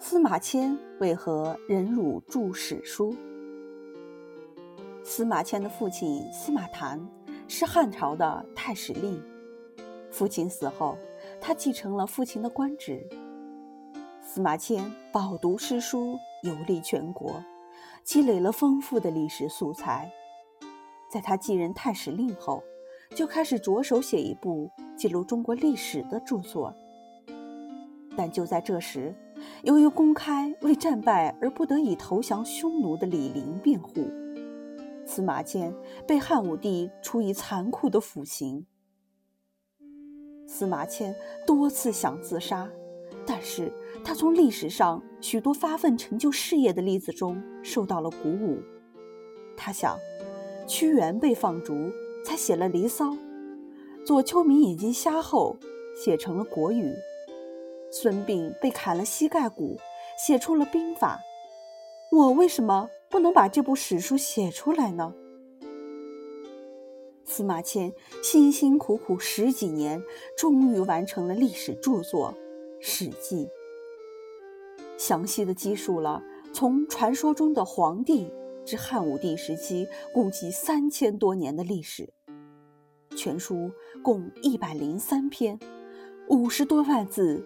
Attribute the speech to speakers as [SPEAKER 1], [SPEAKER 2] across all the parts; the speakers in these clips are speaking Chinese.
[SPEAKER 1] 司马迁为何忍辱著史书？司马迁的父亲司马谈是汉朝的太史令，父亲死后，他继承了父亲的官职。司马迁饱读诗书，游历全国，积累了丰富的历史素材。在他继任太史令后，就开始着手写一部记录中国历史的著作。但就在这时，由于公开为战败而不得已投降匈奴的李陵辩护，司马迁被汉武帝处以残酷的腐刑。司马迁多次想自杀，但是他从历史上许多发奋成就事业的例子中受到了鼓舞。他想，屈原被放逐，才写了《离骚》；左丘明眼睛瞎后，写成了《国语》。孙膑被砍了膝盖骨，写出了兵法。我为什么不能把这部史书写出来呢？司马迁辛辛苦苦十几年，终于完成了历史著作《史记》，详细的记述了从传说中的黄帝至汉武帝时期共计三千多年的历史。全书共一百零三篇，五十多万字。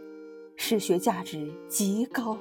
[SPEAKER 1] 史学价值极高。